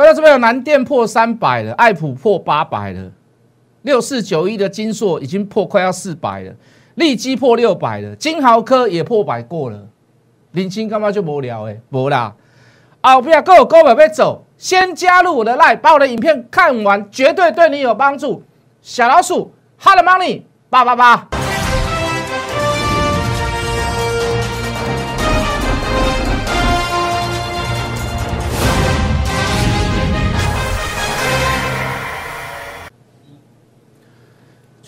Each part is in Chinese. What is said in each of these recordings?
各位这边有南电破三百了，爱普破八百了，六四九一的金硕已经破快要四百了，利基破六百了，金豪科也破百过了，林青干嘛就无聊哎，无啦，后边各有各位要走，先加入我的 line，把我的影片看完，绝对对你有帮助。小老鼠，hot money 八八八。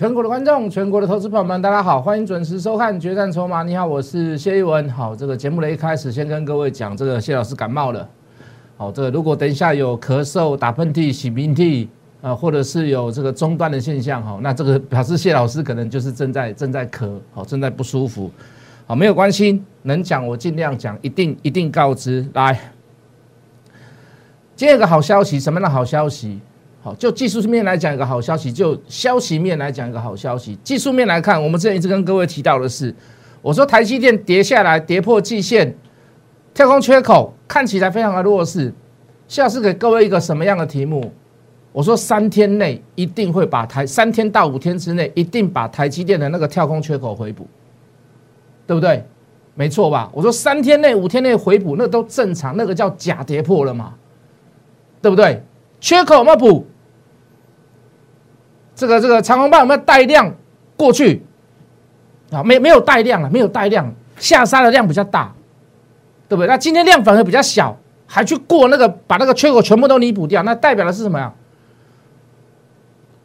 全国的观众，全国的投资朋友们，大家好，欢迎准时收看《决战筹码》。你好，我是谢一文。好，这个节目的一开始，先跟各位讲，这个谢老师感冒了。好，这个如果等一下有咳嗽、打喷嚏、擤鼻涕啊，或者是有这个中断的现象，哈，那这个表示谢老师可能就是正在正在咳，好，正在不舒服。好，没有关系，能讲我尽量讲，一定一定告知。来，今天有个好消息，什么样的好消息？好，就技术面来讲一个好消息，就消息面来讲一个好消息。技术面来看，我们之前一直跟各位提到的是，我说台积电跌下来，跌破季线，跳空缺口，看起来非常的弱势。下次给各位一个什么样的题目？我说三天内一定会把台三天到五天之内一定把台积电的那个跳空缺口回补，对不对？没错吧？我说三天内五天内回补，那都正常，那个叫假跌破了嘛，对不对？缺口有没有补？这个这个长虹棒有没有带量过去？啊，没没有带量了，没有带量，下杀的量比较大，对不对？那今天量反而比较小，还去过那个把那个缺口全部都弥补掉，那代表的是什么呀？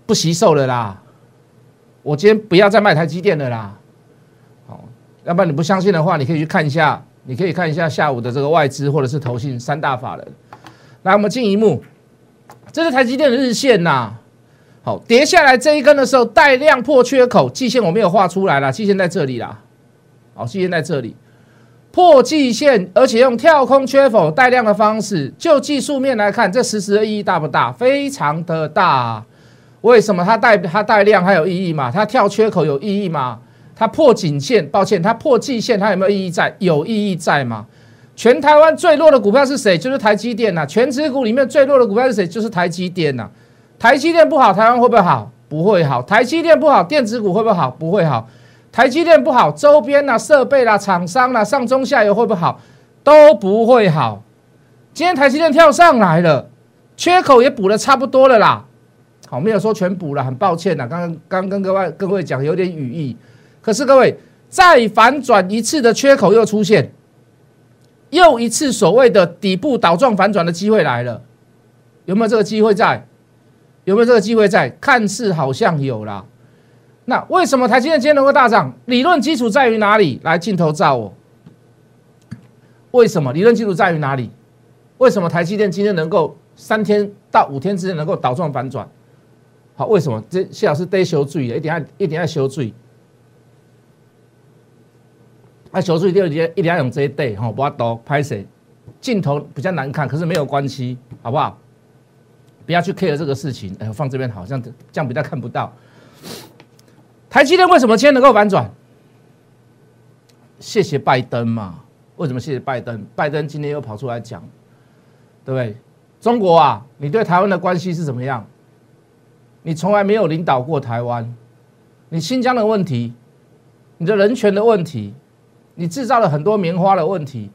不惜售了啦！我今天不要再卖台积电了啦！好，要不然你不相信的话，你可以去看一下，你可以看一下下午的这个外资或者是投信三大法人。来，我们进一幕，这是台积电的日线呐。好，跌下来这一根的时候带量破缺口，季线我没有画出来了，季线在这里啦。好，季线在这里破季线，而且用跳空缺口带量的方式，就技术面来看，这实时的意义大不大？非常的大。为什么它带它带量还有意义吗？它跳缺口有意义吗？它破颈线，抱歉，它破季线，它有没有意义在？有意义在吗？全台湾最弱的股票是谁？就是台积电呐。全指股里面最弱的股票是谁？就是台积电呐。台积电不好，台湾会不会好？不会好。台积电不好，电子股会不会好？不会好。台积电不好，周边啦、设备啦、厂商啦、上中下游会不会好？都不会好。今天台积电跳上来了，缺口也补的差不多了啦。好，没有说全补了，很抱歉呐。刚刚刚跟各位各位讲有点语义，可是各位再反转一次的缺口又出现，又一次所谓的底部倒状反转的机会来了，有没有这个机会在？有没有这个机会在？看似好像有啦。那为什么台积电今天能够大涨？理论基础在于哪里？来，镜头照我。为什么理论基础在于哪里？为什么台积电今天能够三天到五天之内能够倒转反转？好，为什么？这谢老师得修注意，一定要一定要修注意。啊，修注意，第二点一定要用这一对哈，不要多拍谁。镜头比较难看，可是没有关系，好不好？不要去 care 这个事情，哎，放这边好像这样比较看不到。台积电为什么今天能够反转？谢谢拜登嘛？为什么谢谢拜登？拜登今天又跑出来讲，对不对？中国啊，你对台湾的关系是怎么样？你从来没有领导过台湾，你新疆的问题，你的人权的问题，你制造了很多棉花的问题，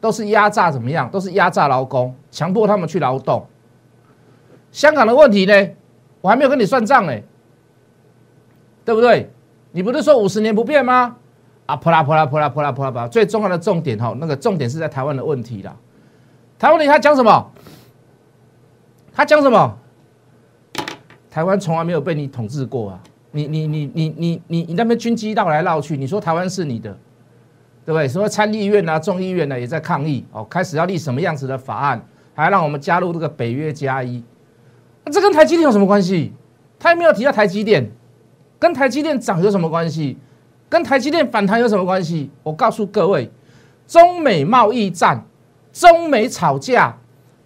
都是压榨怎么样？都是压榨劳工，强迫他们去劳动。香港的问题呢？我还没有跟你算账呢，对不对？你不是说五十年不变吗？啊，扑啦扑啦扑啦扑啦扑啦扑！最重要的重点哈，那个重点是在台湾的问题啦。台湾问题他讲什么？他讲什么？台湾从来没有被你统治过啊！你你你你你你你那边军机绕来绕去，你说台湾是你的，对不对？什么参议院啊、众议院呢也在抗议哦，开始要立什么样子的法案，还让我们加入这个北约加一。那这跟台积电有什么关系？他也没有提到台积电，跟台积电涨有什么关系？跟台积电反弹有什么关系？我告诉各位，中美贸易战、中美吵架、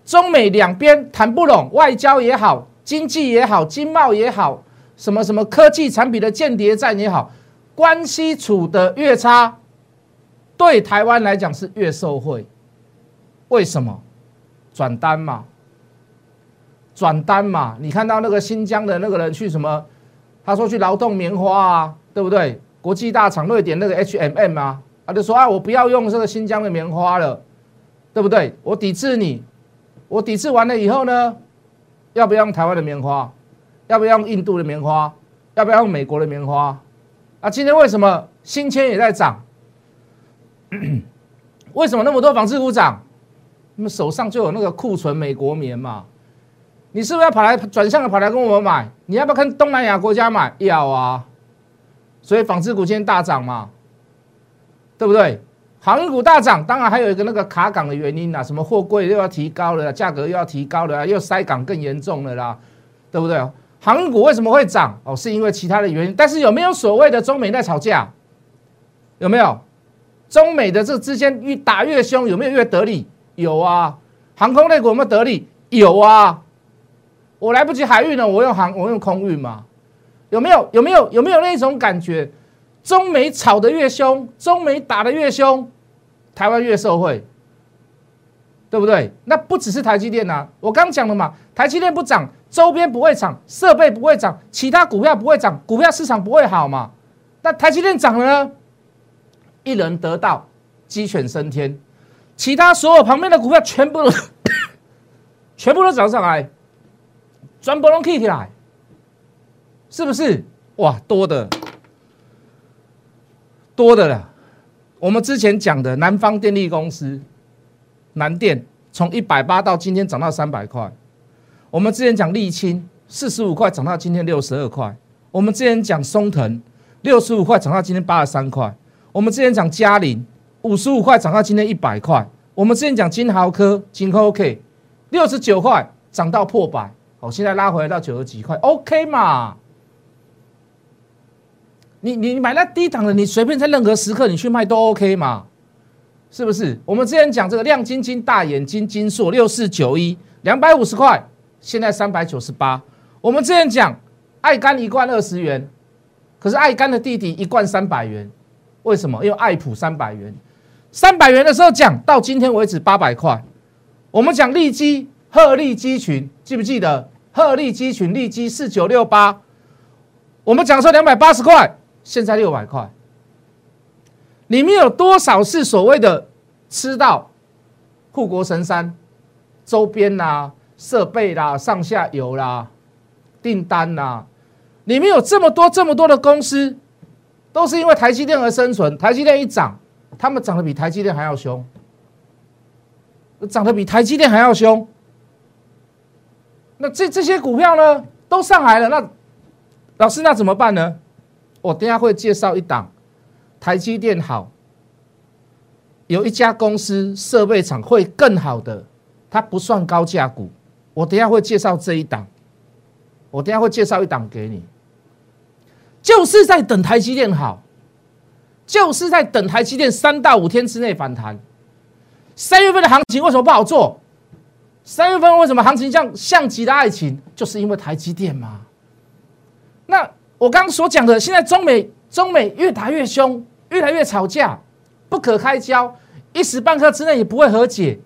中美两边谈不拢，外交也好，经济也好，经贸也好，什么什么科技产品的间谍战也好，关系处得越差，对台湾来讲是越受惠。为什么？转单嘛。转单嘛。你看到那个新疆的那个人去什么？他说去劳动棉花啊，对不对？国际大厂瑞典那个 HMM 啊，他就说啊，我不要用这个新疆的棉花了，对不对？我抵制你，我抵制完了以后呢，要不要用台湾的棉花？要不要用印度的棉花？要不要用美国的棉花？啊，今天为什么新签也在涨？为什么那么多纺织股涨？你们手上就有那个库存美国棉嘛？你是不是要跑来转向的跑来跟我们买？你要不要跟东南亚国家买？要啊！所以纺织股今天大涨嘛，对不对？航运股大涨，当然还有一个那个卡港的原因啦，什么货柜又要提高了，价格又要提高了，又塞港更严重了啦，对不对？航运股为什么会涨？哦，是因为其他的原因。但是有没有所谓的中美在吵架？有没有？中美的这之间越打越凶，有没有越得利？有啊。航空类股有没有得利？有啊。我来不及海运了，我用航，我用空运嘛？有没有？有没有？有没有那种感觉？中美吵得越凶，中美打得越凶，台湾越受惠，对不对？那不只是台积电呐，我刚讲了嘛，台积电不涨，周边不会涨，设备不会涨，其他股票不会涨，股票市场不会好嘛？那台积电涨了呢？一人得道，鸡犬升天，其他所有旁边的股票全部都 全部都涨上来。全部拢起起来，是不是？哇，多的多的了。我们之前讲的南方电力公司南电，从一百八到今天涨到三百块。我们之前讲沥青四十五块涨到今天六十二块。我们之前讲松藤六十五块涨到今天八十三块。我们之前讲嘉陵五十五块涨到今天一百块。我们之前讲金豪科金科 OK 六十九块涨到破百。我现在拉回来到九十几块，OK 嘛？你你买那低档的，你随便在任何时刻你去卖都 OK 嘛？是不是？我们之前讲这个亮晶晶大眼睛金硕六四九一两百五十块，现在三百九十八。我们之前讲爱肝一罐二十元，可是爱肝的弟弟一罐三百元，为什么？因为爱普三百元，三百元的时候讲到今天为止八百块。我们讲利基鹤立鸡群，记不记得？鹤立鸡群，利基四九六八，我们讲说两百八十块，现在六百块，里面有多少是所谓的吃到护国神山周边啦、设备啦、上下游啦、订单啦？里面有这么多、这么多的公司，都是因为台积电而生存。台积电一涨，他们涨得比台积电还要凶，涨得比台积电还要凶。那这这些股票呢，都上来了。那老师，那怎么办呢？我等下会介绍一档台积电好，有一家公司设备厂会更好的，它不算高价股。我等下会介绍这一档，我等下会介绍一档给你，就是在等台积电好，就是在等台积电三到五天之内反弹。三月份的行情为什么不好做？三月份为什么行情像像极的爱情？就是因为台积电嘛。那我刚刚所讲的，现在中美中美越打越凶，越来越吵架，不可开交，一时半刻之内也不会和解，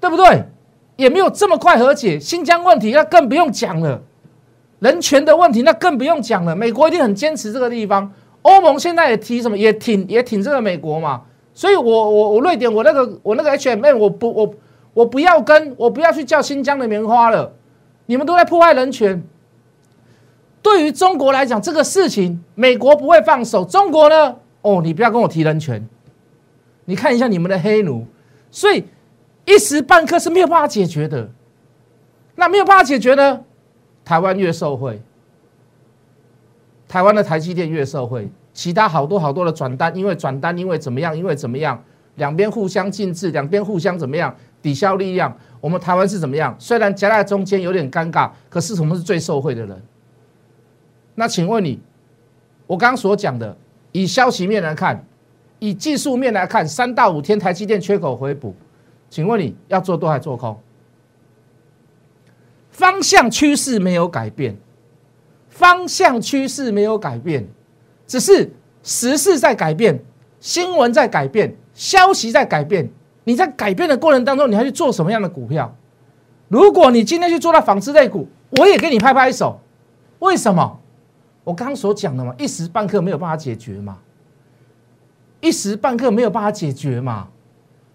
对不对？也没有这么快和解。新疆问题那更不用讲了，人权的问题那更不用讲了。美国一定很坚持这个地方，欧盟现在也提什么，也挺也挺这个美国嘛。所以，我我我瑞典，我那个我那个 H M N，我不我。我不要跟，我不要去叫新疆的棉花了，你们都在破坏人权。对于中国来讲，这个事情美国不会放手，中国呢？哦，你不要跟我提人权。你看一下你们的黑奴，所以一时半刻是没有办法解决的。那没有办法解决呢？台湾越受贿，台湾的台积电越受贿，其他好多好多的转单，因为转单，因为怎么样，因为怎么样，两边互相禁制，两边互相怎么样？抵消力量，我们台湾是怎么样？虽然夹在中间有点尴尬，可是我们是最受惠的人。那请问你，我刚刚所讲的，以消息面来看，以技术面来看，三到五天台积电缺口回补，请问你要做多还做空？方向趋势没有改变，方向趋势没有改变，只是时事在改变，新闻在改变，消息在改变。你在改变的过程当中，你还去做什么样的股票？如果你今天去做到纺织类股，我也给你拍拍手。为什么？我刚刚所讲的嘛，一时半刻没有办法解决嘛，一时半刻没有办法解决嘛，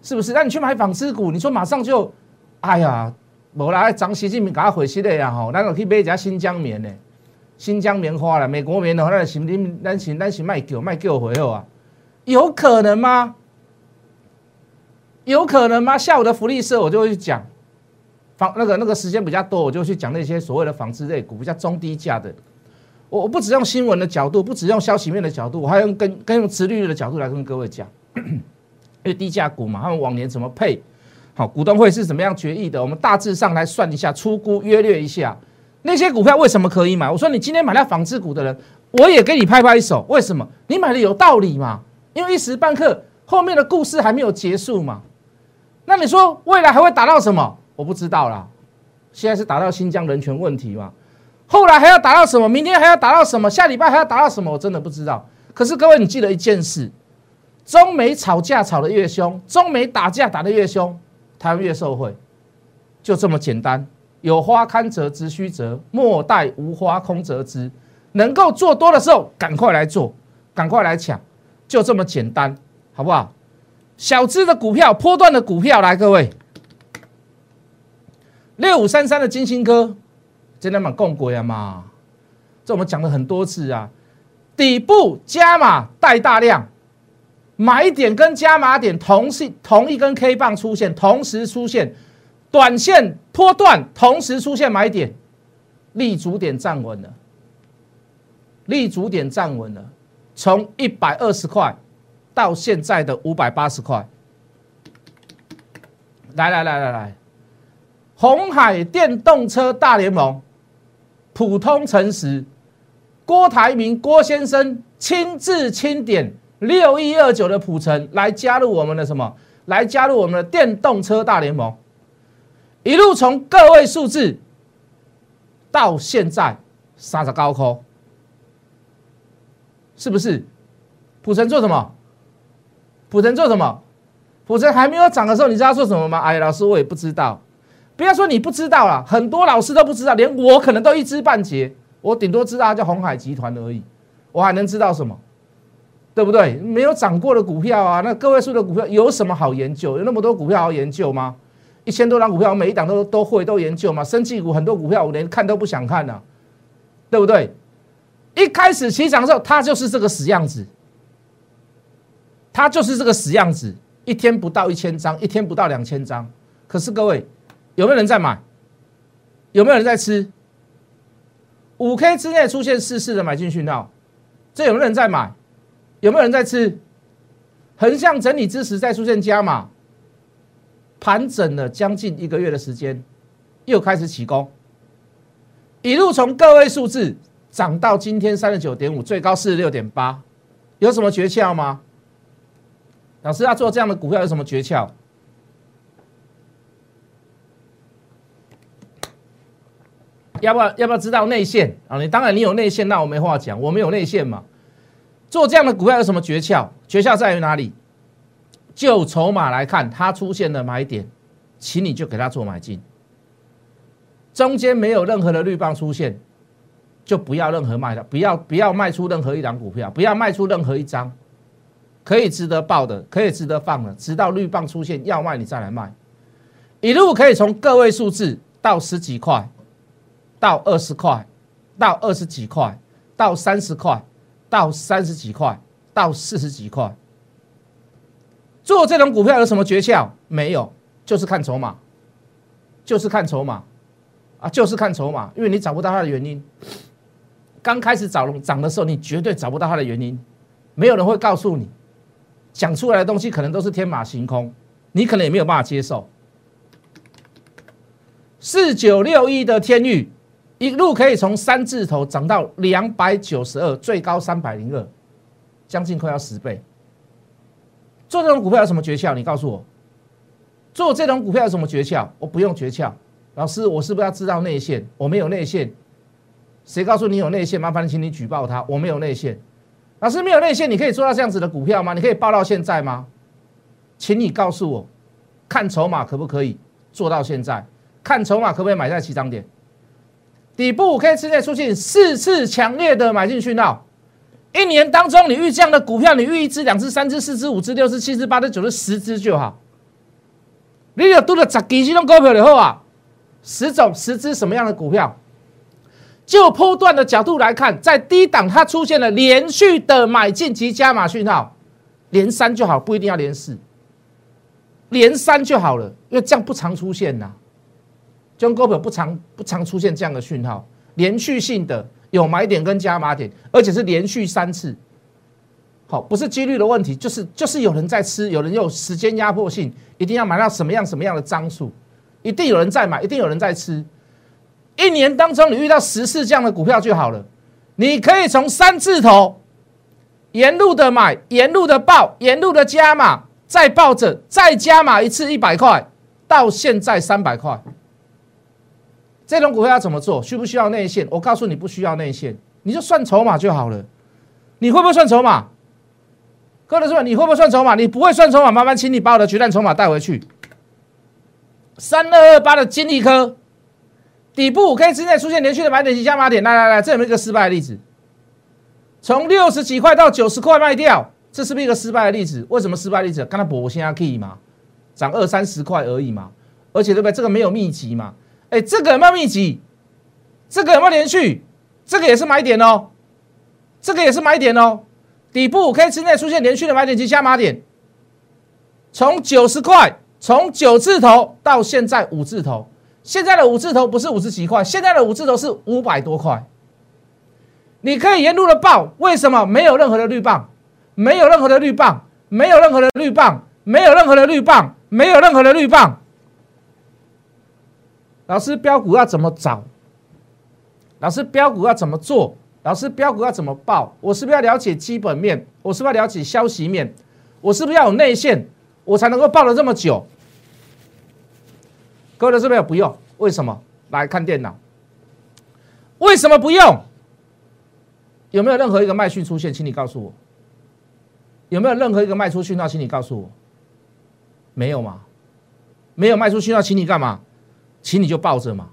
是不是？那你去买纺织股，你说马上就，哎呀，无啦，涨习近平给他回息的呀吼，那个可以买一家新疆棉呢，新疆棉花了，美国棉的话，那是你那是那是卖旧卖旧回后啊，有可能吗？有可能吗？下午的福利社我就会去讲。房那个那个时间比较多，我就去讲那些所谓的纺织类股，比较中低价的。我我不只用新闻的角度，不只用消息面的角度，我还用跟跟用直利率的角度来跟各位讲。因为低价股嘛，他们往年怎么配？好，股东会是怎么样决议的？我们大致上来算一下，粗估约略一下，那些股票为什么可以买？我说你今天买了纺织股的人，我也给你拍拍手。为什么？你买的有道理嘛？因为一时半刻后面的故事还没有结束嘛。那你说未来还会打到什么？我不知道啦，现在是打到新疆人权问题嘛？后来还要打到什么？明天还要打到什么？下礼拜还要打到什么？我真的不知道。可是各位，你记得一件事：中美吵架吵得越凶，中美打架打得越凶，台湾越受惠，就这么简单。有花堪折直须折，莫待无花空折枝。能够做多的时候，赶快来做，赶快来抢，就这么简单，好不好？小资的股票，波段的股票，来，各位。六五三三的金星科，真的蛮共轨啊嘛！这我们讲了很多次啊，底部加码带大量，买点跟加码点同是同一根 K 棒出现，同时出现。短线波段，同时出现买点，立足点站稳了，立足点站稳了，从一百二十块到现在的五百八十块，来来来来来。红海电动车大联盟，普通诚实，郭台铭郭先生亲自钦点六一二九的普城来加入我们的什么？来加入我们的电动车大联盟，一路从个位数字到现在杀着高空，是不是？普城做什么？普成做什么？普成还没有涨的时候，你知道做什么吗？哎，老师我也不知道。不要说你不知道了，很多老师都不知道，连我可能都一知半解。我顶多知道叫红海集团而已，我还能知道什么？对不对？没有涨过的股票啊，那个位数的股票有什么好研究？有那么多股票好研究吗？一千多档股票，每一档都都会都研究吗？生技股很多股票我连看都不想看了，对不对？一开始起涨的时候，它就是这个死样子，它就是这个死样子，一天不到一千张，一天不到两千张。可是各位。有没有人在买？有没有人在吃？五 K 之内出现四次的买进讯号，这有没有人在买？有没有人在吃？横向整理之时再出现加码，盘整了将近一个月的时间，又开始起攻，一路从个位数字涨到今天三十九点五，最高四十六点八，有什么诀窍吗？老师要做这样的股票有什么诀窍？要不要要不要知道内线啊？你当然你有内线，那我没话讲，我没有内线嘛。做这样的股票有什么诀窍？诀窍在于哪里？就筹码来看，它出现的买点，请你就给它做买进。中间没有任何的绿棒出现，就不要任何卖的，不要不要卖出任何一档股票，不要卖出任何一张，可以值得报的，可以值得放的，直到绿棒出现要卖你再来卖。一路可以从个位数字到十几块。到二十块，到二十几块，到三十块，到三十几块，到四十几块。做这种股票有什么诀窍？没有，就是看筹码，就是看筹码，啊，就是看筹码。因为你找不到它的原因。刚开始涨涨的时候，你绝对找不到它的原因，没有人会告诉你，讲出来的东西可能都是天马行空，你可能也没有办法接受。四九六一的天域。一路可以从三字头涨到两百九十二，最高三百零二，将近快要十倍。做这种股票有什么诀窍？你告诉我。做这种股票有什么诀窍？我不用诀窍。老师，我是不是要知道内线？我没有内线。谁告诉你有内线？麻烦请你举报他。我没有内线。老师没有内线，你可以做到这样子的股票吗？你可以报到现在吗？请你告诉我，看筹码可不可以做到现在？看筹码可不可以买在起涨点？底部 K 线内出现四次强烈的买进讯号。一年当中，你遇这样的股票，你遇一只、两只、三只、四只、五只、六只、七只、八只、九只、十只就好。你有多了十几种股票以后啊，十种、十只什么样的股票？就波段的角度来看，在低档它出现了连续的买进及加码讯号，连三就好，不一定要连四，连三就好了，因为这样不常出现呐。这种股不常不常出现这样的讯号，连续性的。有买点跟加码点，而且是连续三次，好，不是几率的问题，就是就是有人在吃，有人有时间压迫性，一定要买到什么样什么样的张数，一定有人在买，一定有人在吃。一年当中你遇到十次这样的股票就好了，你可以从三字头沿路的买，沿路的报，沿路的加码，再抱着再加码一次一百块，到现在三百块。这种股票要怎么做？需不需要内线？我告诉你，不需要内线，你就算筹码就好了。你会不会算筹码？各位说，你会不会算筹码？你不会算筹码，麻烦请你把我的决战筹码带回去。三二二八的金利科底部五 K 之内出现连续的买点及加码点，来来来，这有没有一个失败的例子？从六十几块到九十块卖掉，这是不是一个失败的例子？为什么失败例子？刚才博现在可以吗？涨二三十块而已嘛，而且对不对？这个没有密集嘛。哎，这个有没有密集？这个有没有连续？这个也是买点哦，这个也是买点哦。底部五 K 之内出现连续的买点及加码点，从九十块，从九字头到现在五字头，现在的五字头不是五十几块，现在的五字头是五百多块。你可以沿路的报，为什么没有任何的绿棒？没有任何的绿棒，没有任何的绿棒，没有任何的绿棒，没有任何的绿棒。老师标股要怎么找？老师标股要怎么做？老师标股要怎么报？我是不是要了解基本面？我是不是要了解消息面？我是不是要有内线，我才能够报了这么久？各位的是不是不用？为什么？来看电脑。为什么不用？有没有任何一个卖讯出现？请你告诉我。有没有任何一个卖出讯号？请你告诉我。没有吗？没有卖出讯号，请你干嘛？请你就抱着嘛。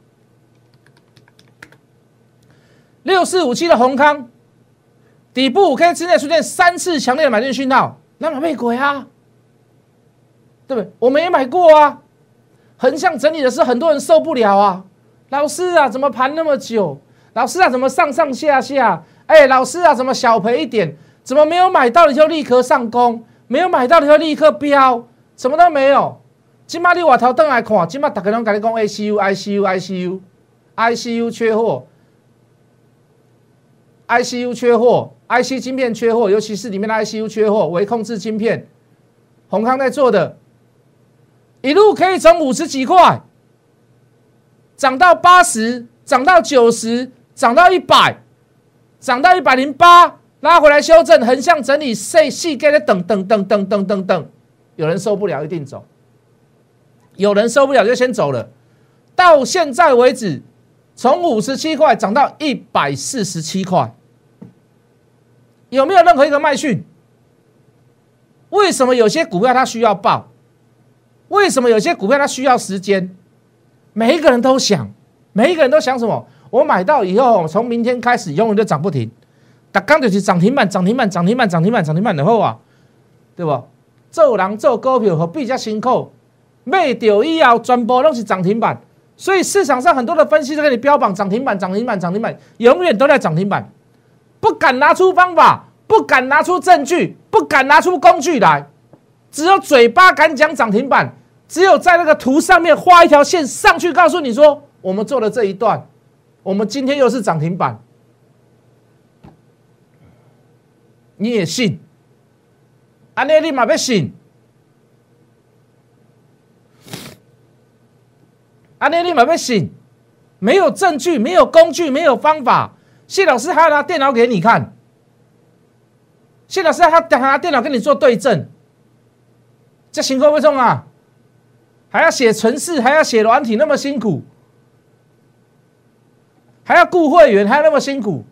六四五七的宏康底部五 K 之内出现三次强烈的买进讯号，那哪被鬼啊？对不对？我没买过啊。横向整理的是很多人受不了啊。老师啊，怎么盘那么久？老师啊，怎么上上下下？哎，老师啊，怎么小赔一点？怎么没有买到的就立刻上攻？没有买到的就立刻飙？什么都没有。今麦你外头登来看，今麦大家拢跟你讲 ICU、ICU、ICU、ICU 缺货，ICU 缺货，IC 晶片缺货，尤其是里面的 ICU 缺货，微控制晶片，宏康在做的，一路可以从五十几块涨到八十，涨到九十，涨到一百，涨到一百零八，拉回来修正，横向整理，细细给的等等等等等等等，有人受不了，一定走。有人受不了就先走了，到现在为止，从五十七块涨到一百四十七块，有没有任何一个卖讯？为什么有些股票它需要报？为什么有些股票它需要时间？每一个人都想，每一个人都想什么？我买到以后，从明天开始永远都涨不停，打刚就是涨停板，涨停板，涨停板，涨停板，涨停板的后啊，对不？做人做股票何必较辛苦？卖掉以后，全部都是涨停板，所以市场上很多的分析都给你标榜涨停板、涨停板、涨停板，永远都在涨停板，不敢拿出方法，不敢拿出证据，不敢拿出工具来，只有嘴巴敢讲涨停板，只有在那个图上面画一条线上去，告诉你说我们做了这一段，我们今天又是涨停板，你也信？安尼你嘛要信？阿内立马被醒，没有证据，没有工具，没有方法。谢老师还要拿电脑给你看，谢老师还要拿电脑跟你做对证，这辛苦不重啊？还要写程式，还要写软体，那么辛苦，还要雇会员，还要那么辛苦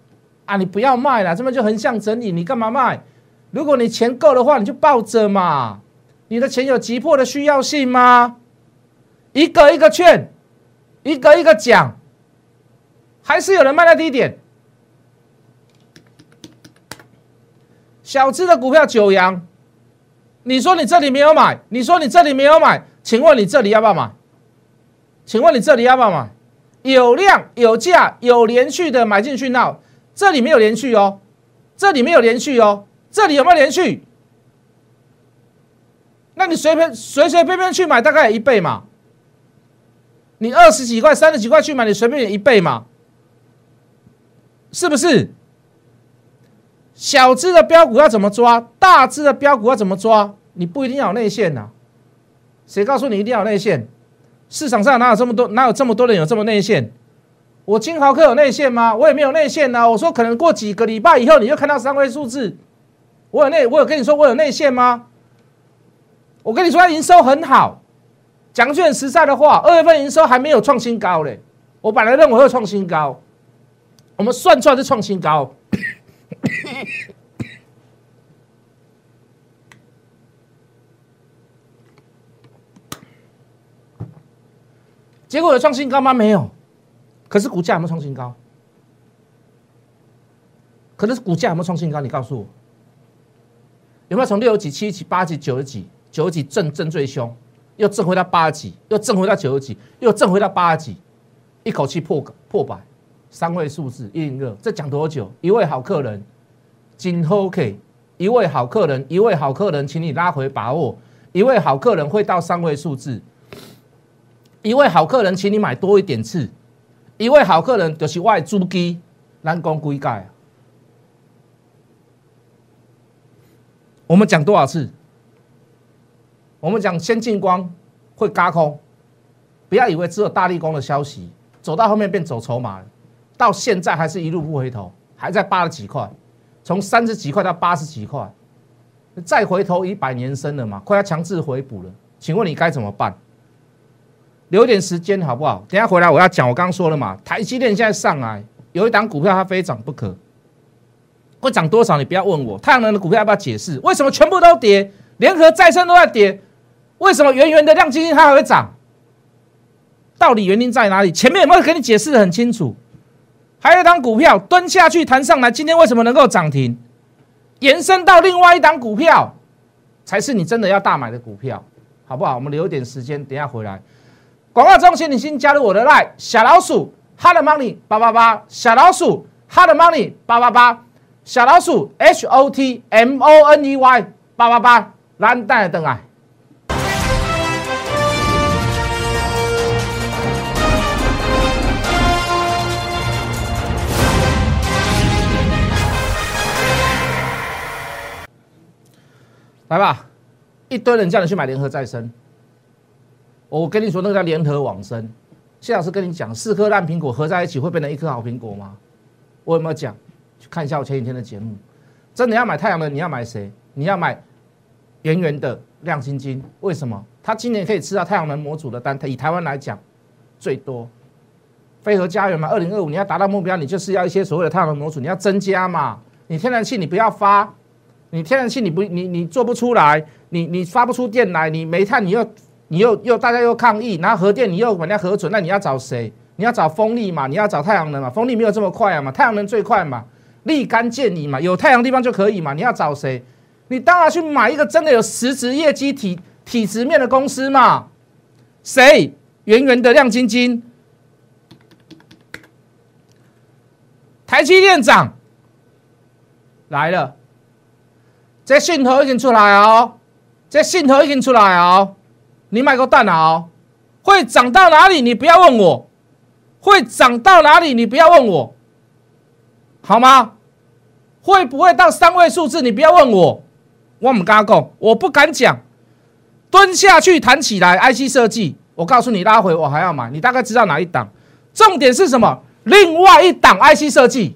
啊！你不要卖了，这么就横向整理，你干嘛卖？如果你钱够的话，你就抱着嘛。你的钱有急迫的需要性吗？一个一个劝。一个一个讲，还是有人卖在低点。小资的股票九阳，你说你这里没有买，你说你这里没有买，请问你这里要不要买？请问你这里要不要买？有量有价有连续的买进去闹，这里没有连续哦，这里没有连续哦，这里有没有连续？那你随便随随便便去买，大概一倍嘛。你二十几块、三十几块去买，你随便一倍嘛，是不是？小只的标股要怎么抓？大只的标股要怎么抓？你不一定要有内线呐。谁告诉你一定要有内线？市场上哪有这么多？哪有这么多人有这么内线？我金豪科有内线吗？我也没有内线呐。我说可能过几个礼拜以后，你就看到三位数字。我有内，我有跟你说我有内线吗？我跟你说，营收很好。讲句很实在的话，二月份营收还没有创新高嘞。我本来认为会创新高，我们算出来是创新高。结果有创新高吗？没有。可是股价有没有创新高？可能是股价有没有创新高？你告诉我，有没有从六十几、七十几、八十几、九十几、九十几震震最凶，又震回到八十几，又震回到九十几，又震回到八十几，一口气破破百，三位数字一零二，这讲多久？一位好客人。今后 K，一位好客人，一位好客人，请你拉回把握。一位好客人会到三位数字，一位好客人，请你买多一点次。一位好客人就是外租机，蓝光龟盖。我们讲多少次？我们讲先进光会嘎空，不要以为只有大力光的消息，走到后面变走筹码了，到现在还是一路不回头，还在八十几块。从三十几块到八十几块，再回头一百年生了嘛，快要强制回补了。请问你该怎么办？留点时间好不好？等下回来我要讲。我刚刚说了嘛，台积电现在上来有一档股票，它非涨不可。会涨多少？你不要问我。太阳能的股票要不要解释？为什么全部都跌？联合再生都在跌，为什么圆圆的亮晶晶它还会涨？到底原因在哪里？前面有没有给你解释的很清楚？还有一档股票蹲下去弹上来，今天为什么能够涨停？延伸到另外一档股票，才是你真的要大买的股票，好不好？我们留一点时间，等下回来。广告中心，你先加入我的 line 小老鼠 hot money 八八八，小老鼠 hot money 八八八，小老鼠 h o t m o n e y 八八八，蓝带等啊！来吧，一堆人叫你去买联合再生，我跟你说那个叫联合往生。谢老师跟你讲，四颗烂苹果合在一起会变成一颗好苹果吗？我有没有讲？去看一下我前几天的节目。真的要买太阳能，你要买谁？你要买圆圆的亮晶晶。为什么？他今年可以吃到太阳能模组的单，以台湾来讲最多。飞和家园嘛，二零二五你要达到目标，你就是要一些所谓的太阳能模组，你要增加嘛。你天然气你不要发。你天然气你不你你做不出来，你你发不出电来，你煤炭你又你又又大家又抗议，然后核电你又把人家核准，那你要找谁？你要找风力嘛？你要找太阳能嘛？风力没有这么快啊嘛，太阳能最快嘛，立竿见影嘛，有太阳地方就可以嘛。你要找谁？你当然去买一个真的有实质业绩体体质面的公司嘛。谁？圆圆的亮晶晶，台积电涨来了。这信号已经出来哦，这信号已经出来哦，你买个蛋哦，会涨到哪里？你不要问我，会涨到哪里？你不要问我，好吗？会不会到三位数字？你不要问我，我唔敢讲，我不敢讲。蹲下去弹起来，IC 设计，我告诉你拉回我还要买，你大概知道哪一档？重点是什么？另外一档 IC 设计。